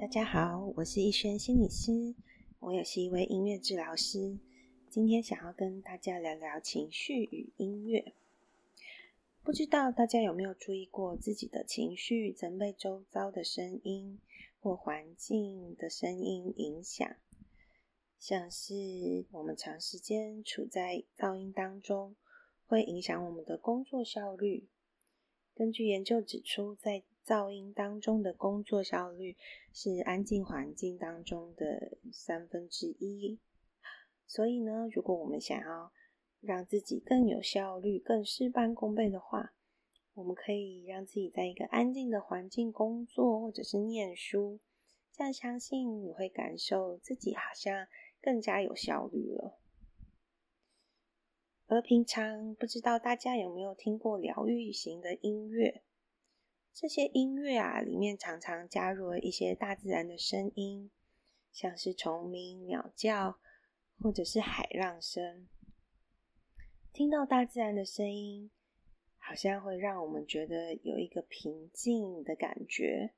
大家好，我是逸轩心理师，我也是一位音乐治疗师。今天想要跟大家聊聊情绪与音乐。不知道大家有没有注意过自己的情绪曾被周遭的声音或环境的声音影响？像是我们长时间处在噪音当中，会影响我们的工作效率。根据研究指出，在噪音当中的工作效率是安静环境当中的三分之一。所以呢，如果我们想要让自己更有效率、更事半功倍的话，我们可以让自己在一个安静的环境工作，或者是念书。这样相信你会感受自己好像更加有效率了。而平常不知道大家有没有听过疗愈型的音乐？这些音乐啊，里面常常加入了一些大自然的声音，像是虫鸣、鸟叫，或者是海浪声。听到大自然的声音，好像会让我们觉得有一个平静的感觉。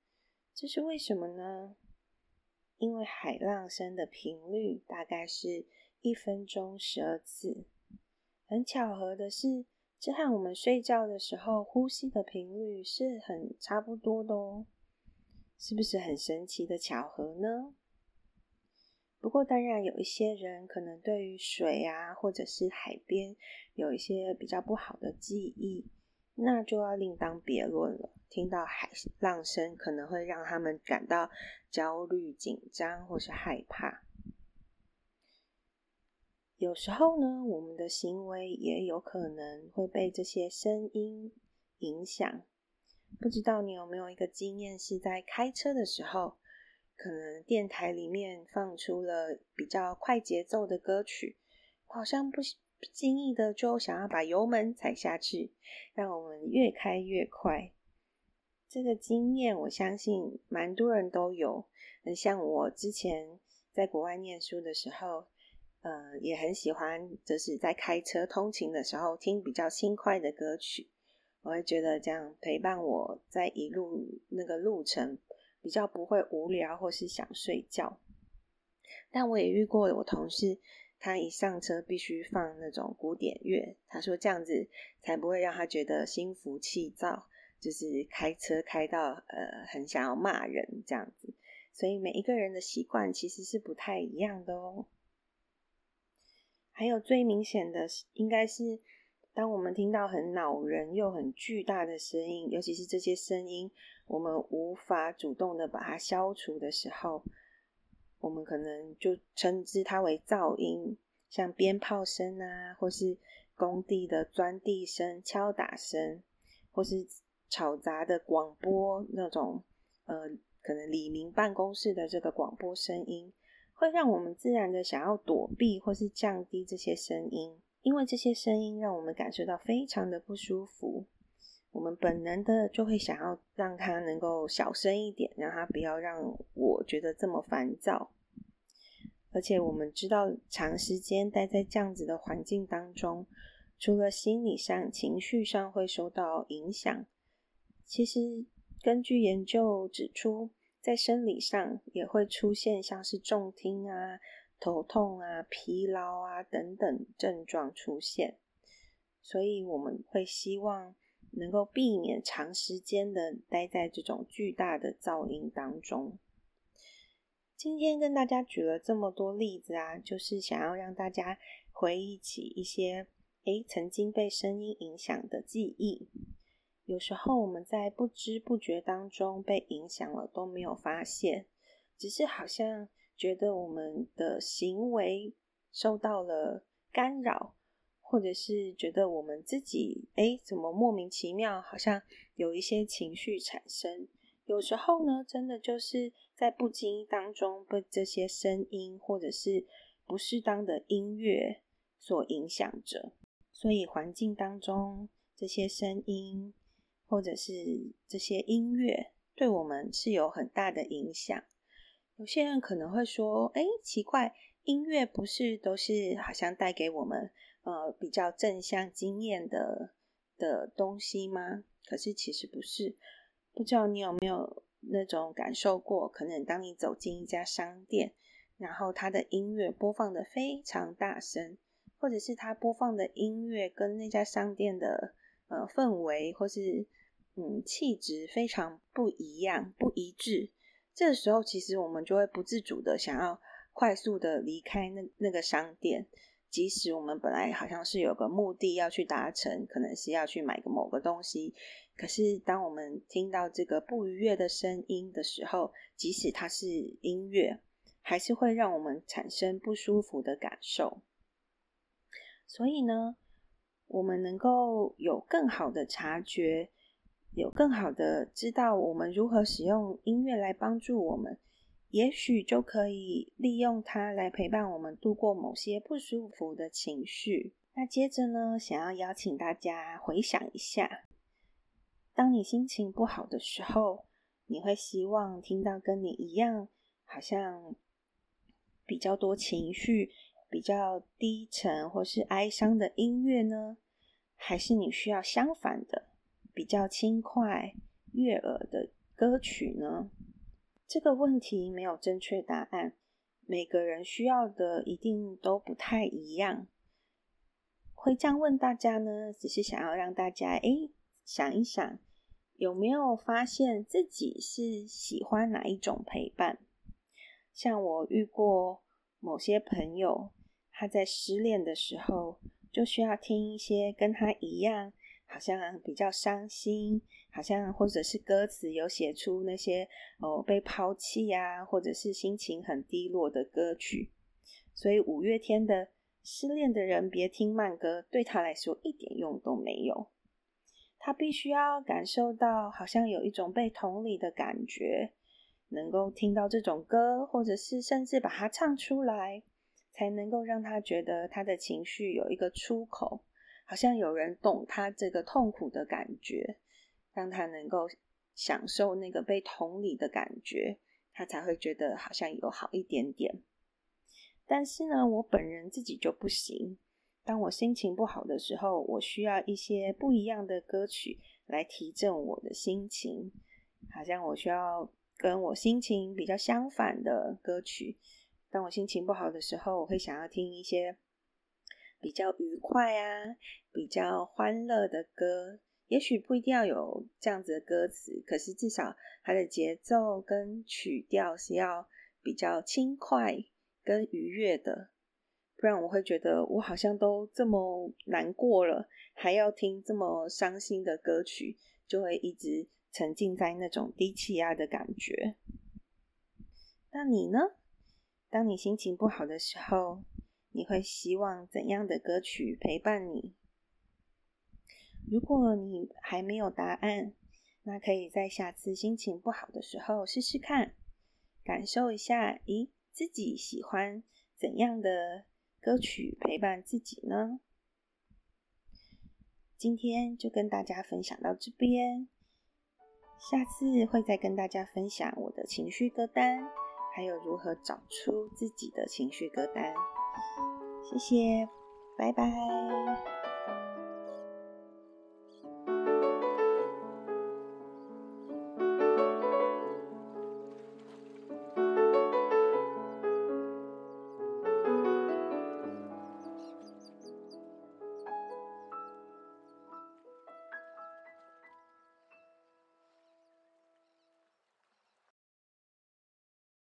这是为什么呢？因为海浪声的频率大概是一分钟十二次。很巧合的是。这和我们睡觉的时候呼吸的频率是很差不多的哦，是不是很神奇的巧合呢？不过当然有一些人可能对于水啊或者是海边有一些比较不好的记忆，那就要另当别论了。听到海浪声可能会让他们感到焦虑、紧张或是害怕。有时候呢，我们的行为也有可能会被这些声音影响。不知道你有没有一个经验，是在开车的时候，可能电台里面放出了比较快节奏的歌曲，好像不不经意的就想要把油门踩下去，让我们越开越快。这个经验，我相信蛮多人都有。很像我之前在国外念书的时候。呃，也很喜欢，就是在开车通勤的时候听比较轻快的歌曲，我会觉得这样陪伴我在一路那个路程比较不会无聊或是想睡觉。但我也遇过我同事，他一上车必须放那种古典乐，他说这样子才不会让他觉得心浮气躁，就是开车开到呃很想要骂人这样子。所以每一个人的习惯其实是不太一样的哦。还有最明显的，应该是当我们听到很恼人又很巨大的声音，尤其是这些声音我们无法主动的把它消除的时候，我们可能就称之它为噪音，像鞭炮声啊，或是工地的钻地声、敲打声，或是吵杂的广播那种，呃，可能李明办公室的这个广播声音。会让我们自然的想要躲避或是降低这些声音，因为这些声音让我们感受到非常的不舒服。我们本能的就会想要让它能够小声一点，让它不要让我觉得这么烦躁。而且我们知道，长时间待在这样子的环境当中，除了心理上、情绪上会受到影响，其实根据研究指出。在生理上也会出现像是重听啊、头痛啊、疲劳啊等等症状出现，所以我们会希望能够避免长时间的待在这种巨大的噪音当中。今天跟大家举了这么多例子啊，就是想要让大家回忆起一些诶曾经被声音影响的记忆。有时候我们在不知不觉当中被影响了，都没有发现，只是好像觉得我们的行为受到了干扰，或者是觉得我们自己哎怎么莫名其妙，好像有一些情绪产生。有时候呢，真的就是在不经意当中被这些声音或者是不适当的音乐所影响着，所以环境当中这些声音。或者是这些音乐对我们是有很大的影响。有些人可能会说：“哎，奇怪，音乐不是都是好像带给我们呃比较正向经验的的东西吗？”可是其实不是。不知道你有没有那种感受过？可能当你走进一家商店，然后它的音乐播放的非常大声，或者是它播放的音乐跟那家商店的呃氛围或是嗯气质非常不一样、不一致，这时候其实我们就会不自主的想要快速的离开那那个商店。即使我们本来好像是有个目的要去达成，可能是要去买个某个东西，可是当我们听到这个不愉悦的声音的时候，即使它是音乐，还是会让我们产生不舒服的感受。所以呢，我们能够有更好的察觉，有更好的知道我们如何使用音乐来帮助我们。也许就可以利用它来陪伴我们度过某些不舒服的情绪。那接着呢，想要邀请大家回想一下，当你心情不好的时候，你会希望听到跟你一样，好像比较多情绪、比较低沉或是哀伤的音乐呢？还是你需要相反的、比较轻快、悦耳的歌曲呢？这个问题没有正确答案，每个人需要的一定都不太一样。会这样问大家呢，只是想要让大家哎想一想，有没有发现自己是喜欢哪一种陪伴？像我遇过某些朋友，他在失恋的时候就需要听一些跟他一样。好像比较伤心，好像或者是歌词有写出那些哦被抛弃呀，或者是心情很低落的歌曲。所以五月天的《失恋的人别听慢歌》对他来说一点用都没有。他必须要感受到好像有一种被同理的感觉，能够听到这种歌，或者是甚至把它唱出来，才能够让他觉得他的情绪有一个出口。好像有人懂他这个痛苦的感觉，让他能够享受那个被同理的感觉，他才会觉得好像有好一点点。但是呢，我本人自己就不行。当我心情不好的时候，我需要一些不一样的歌曲来提振我的心情。好像我需要跟我心情比较相反的歌曲。当我心情不好的时候，我会想要听一些。比较愉快啊，比较欢乐的歌，也许不一定要有这样子的歌词，可是至少它的节奏跟曲调是要比较轻快跟愉悦的，不然我会觉得我好像都这么难过了，还要听这么伤心的歌曲，就会一直沉浸在那种低气压的感觉。那你呢？当你心情不好的时候？你会希望怎样的歌曲陪伴你？如果你还没有答案，那可以在下次心情不好的时候试试看，感受一下，咦，自己喜欢怎样的歌曲陪伴自己呢？今天就跟大家分享到这边，下次会再跟大家分享我的情绪歌单，还有如何找出自己的情绪歌单。谢谢，拜拜。